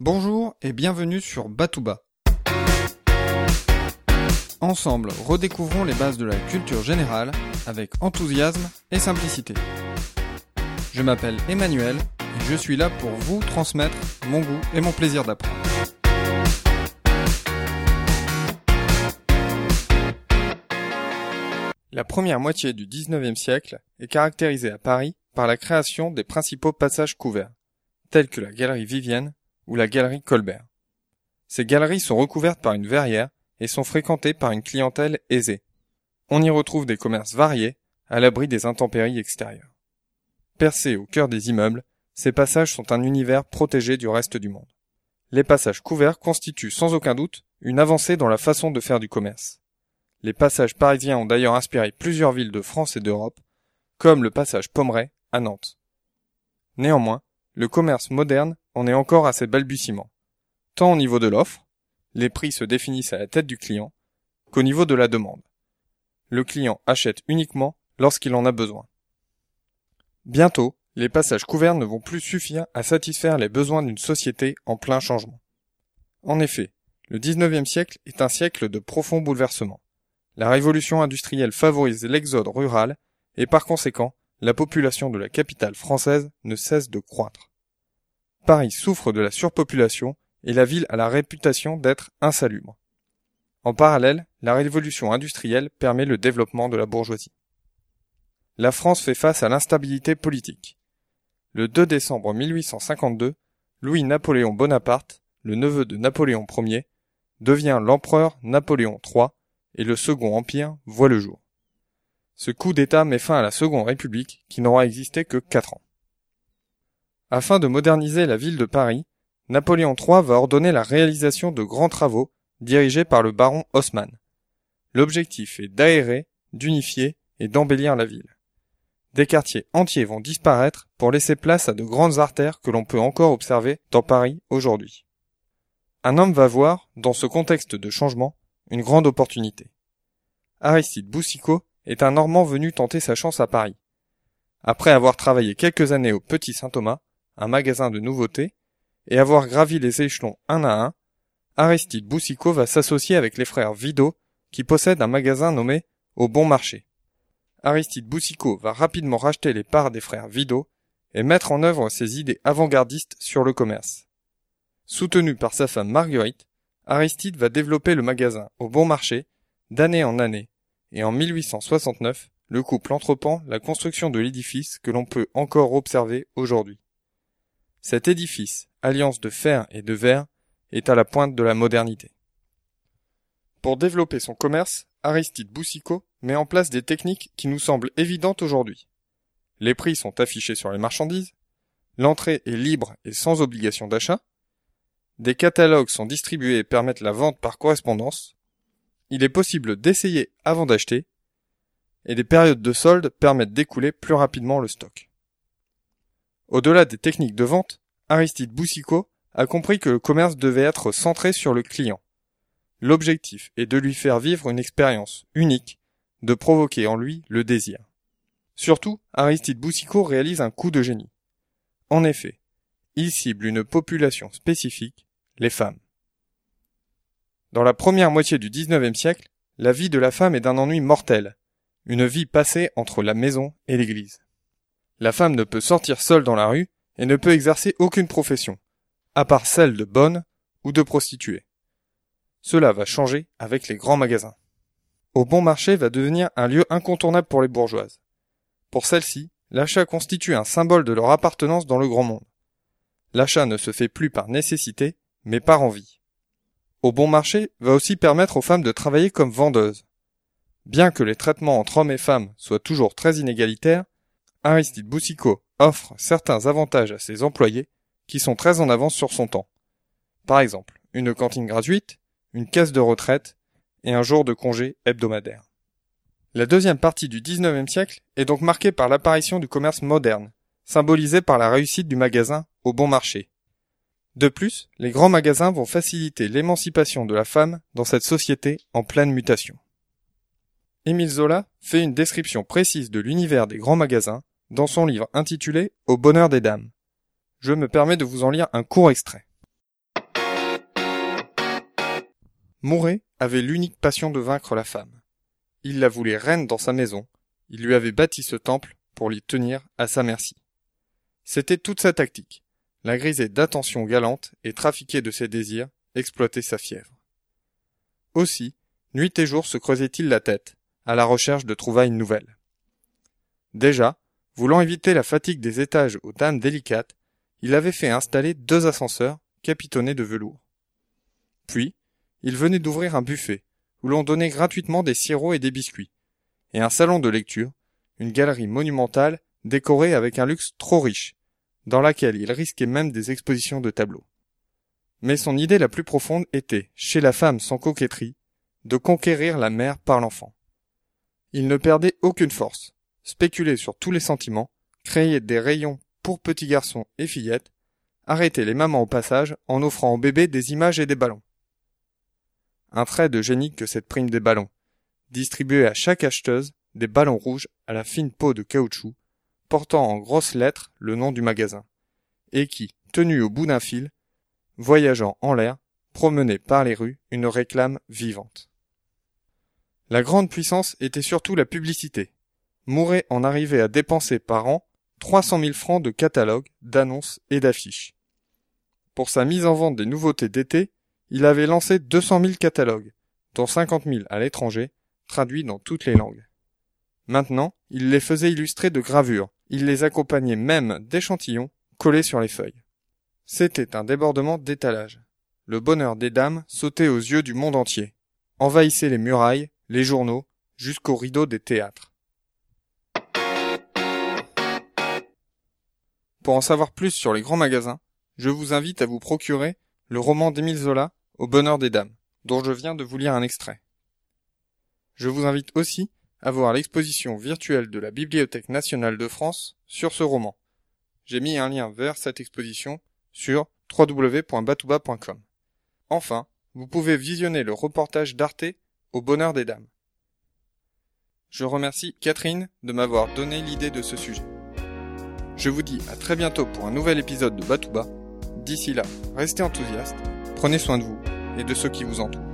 Bonjour et bienvenue sur Batouba. Ensemble, redécouvrons les bases de la culture générale avec enthousiasme et simplicité. Je m'appelle Emmanuel et je suis là pour vous transmettre mon goût et mon plaisir d'apprendre. La première moitié du 19e siècle est caractérisée à Paris par la création des principaux passages couverts, tels que la galerie Vivienne ou la galerie Colbert. Ces galeries sont recouvertes par une verrière et sont fréquentées par une clientèle aisée. On y retrouve des commerces variés, à l'abri des intempéries extérieures. Percés au cœur des immeubles, ces passages sont un univers protégé du reste du monde. Les passages couverts constituent sans aucun doute une avancée dans la façon de faire du commerce. Les passages parisiens ont d'ailleurs inspiré plusieurs villes de France et d'Europe, comme le passage Pommeret à Nantes. Néanmoins, le commerce moderne en est encore à ses balbutiements, tant au niveau de l'offre, les prix se définissent à la tête du client, qu'au niveau de la demande. Le client achète uniquement lorsqu'il en a besoin. Bientôt, les passages couverts ne vont plus suffire à satisfaire les besoins d'une société en plein changement. En effet, le 19e siècle est un siècle de profonds bouleversements. La révolution industrielle favorise l'exode rural et par conséquent, la population de la capitale française ne cesse de croître. Paris souffre de la surpopulation et la ville a la réputation d'être insalubre. En parallèle, la révolution industrielle permet le développement de la bourgeoisie. La France fait face à l'instabilité politique. Le 2 décembre 1852, Louis-Napoléon Bonaparte, le neveu de Napoléon Ier, devient l'empereur Napoléon III et le Second Empire voit le jour. Ce coup d'État met fin à la Seconde République qui n'aura existé que quatre ans. Afin de moderniser la ville de Paris, Napoléon III va ordonner la réalisation de grands travaux dirigés par le baron Haussmann. L'objectif est d'aérer, d'unifier et d'embellir la ville. Des quartiers entiers vont disparaître pour laisser place à de grandes artères que l'on peut encore observer dans Paris aujourd'hui. Un homme va voir, dans ce contexte de changement, une grande opportunité. Aristide Boussicot est un Normand venu tenter sa chance à Paris. Après avoir travaillé quelques années au Petit Saint-Thomas, un magasin de nouveautés, et avoir gravi les échelons un à un, Aristide Boussicot va s'associer avec les frères Vidot, qui possèdent un magasin nommé Au Bon Marché. Aristide Boussicot va rapidement racheter les parts des frères Vidot et mettre en œuvre ses idées avant-gardistes sur le commerce. Soutenu par sa femme Marguerite, Aristide va développer le magasin Au Bon Marché d'année en année et en 1869, le couple entreprend la construction de l'édifice que l'on peut encore observer aujourd'hui. Cet édifice, alliance de fer et de verre, est à la pointe de la modernité. Pour développer son commerce, Aristide Boussicot met en place des techniques qui nous semblent évidentes aujourd'hui. Les prix sont affichés sur les marchandises, l'entrée est libre et sans obligation d'achat, des catalogues sont distribués et permettent la vente par correspondance, il est possible d'essayer avant d'acheter, et des périodes de solde permettent d'écouler plus rapidement le stock. Au-delà des techniques de vente, Aristide Boussicot a compris que le commerce devait être centré sur le client. L'objectif est de lui faire vivre une expérience unique, de provoquer en lui le désir. Surtout, Aristide Boussicot réalise un coup de génie. En effet, il cible une population spécifique, les femmes. Dans la première moitié du XIXe siècle, la vie de la femme est d'un ennui mortel, une vie passée entre la maison et l'église. La femme ne peut sortir seule dans la rue et ne peut exercer aucune profession, à part celle de bonne ou de prostituée. Cela va changer avec les grands magasins. Au bon marché va devenir un lieu incontournable pour les bourgeoises. Pour celles-ci, l'achat constitue un symbole de leur appartenance dans le grand monde. L'achat ne se fait plus par nécessité, mais par envie au bon marché va aussi permettre aux femmes de travailler comme vendeuses. Bien que les traitements entre hommes et femmes soient toujours très inégalitaires, Aristide Boussicot offre certains avantages à ses employés qui sont très en avance sur son temps. Par exemple, une cantine gratuite, une caisse de retraite et un jour de congé hebdomadaire. La deuxième partie du XIXe siècle est donc marquée par l'apparition du commerce moderne, symbolisé par la réussite du magasin au bon marché, de plus, les grands magasins vont faciliter l'émancipation de la femme dans cette société en pleine mutation. Émile Zola fait une description précise de l'univers des grands magasins dans son livre intitulé Au bonheur des dames. Je me permets de vous en lire un court extrait. Mouret avait l'unique passion de vaincre la femme. Il la voulait reine dans sa maison, il lui avait bâti ce temple pour l'y tenir à sa merci. C'était toute sa tactique, la griser d'attention galante et trafiquer de ses désirs, exploiter sa fièvre. Aussi, nuit et jour se creusait-il la tête, à la recherche de trouvailles nouvelles. Déjà, voulant éviter la fatigue des étages aux dames délicates, il avait fait installer deux ascenseurs capitonnés de velours. Puis, il venait d'ouvrir un buffet, où l'on donnait gratuitement des sirops et des biscuits, et un salon de lecture, une galerie monumentale décorée avec un luxe trop riche, dans laquelle il risquait même des expositions de tableaux. Mais son idée la plus profonde était, chez la femme sans coquetterie, de conquérir la mère par l'enfant. Il ne perdait aucune force, spéculait sur tous les sentiments, créait des rayons pour petits garçons et fillettes, arrêtait les mamans au passage en offrant aux bébés des images et des ballons. Un trait de génie que cette prime des ballons, distribuer à chaque acheteuse des ballons rouges à la fine peau de caoutchouc, portant en grosses lettres le nom du magasin, et qui, tenus au bout d'un fil, voyageant en l'air, promenaient par les rues une réclame vivante. La grande puissance était surtout la publicité. Mouret en arrivait à dépenser par an 300 000 francs de catalogues, d'annonces et d'affiches. Pour sa mise en vente des nouveautés d'été, il avait lancé 200 000 catalogues, dont 50 000 à l'étranger, traduits dans toutes les langues. Maintenant, il les faisait illustrer de gravures, il les accompagnait même d'échantillons collés sur les feuilles. C'était un débordement d'étalage. Le bonheur des dames sautait aux yeux du monde entier, envahissait les murailles, les journaux, jusqu'aux rideaux des théâtres. Pour en savoir plus sur les grands magasins, je vous invite à vous procurer le roman d'Émile Zola, Au bonheur des dames, dont je viens de vous lire un extrait. Je vous invite aussi à voir l'exposition virtuelle de la Bibliothèque nationale de France sur ce roman. J'ai mis un lien vers cette exposition sur www.batouba.com. Enfin, vous pouvez visionner le reportage d'Arte au bonheur des dames. Je remercie Catherine de m'avoir donné l'idée de ce sujet. Je vous dis à très bientôt pour un nouvel épisode de Batouba. D'ici là, restez enthousiastes, prenez soin de vous et de ceux qui vous entourent.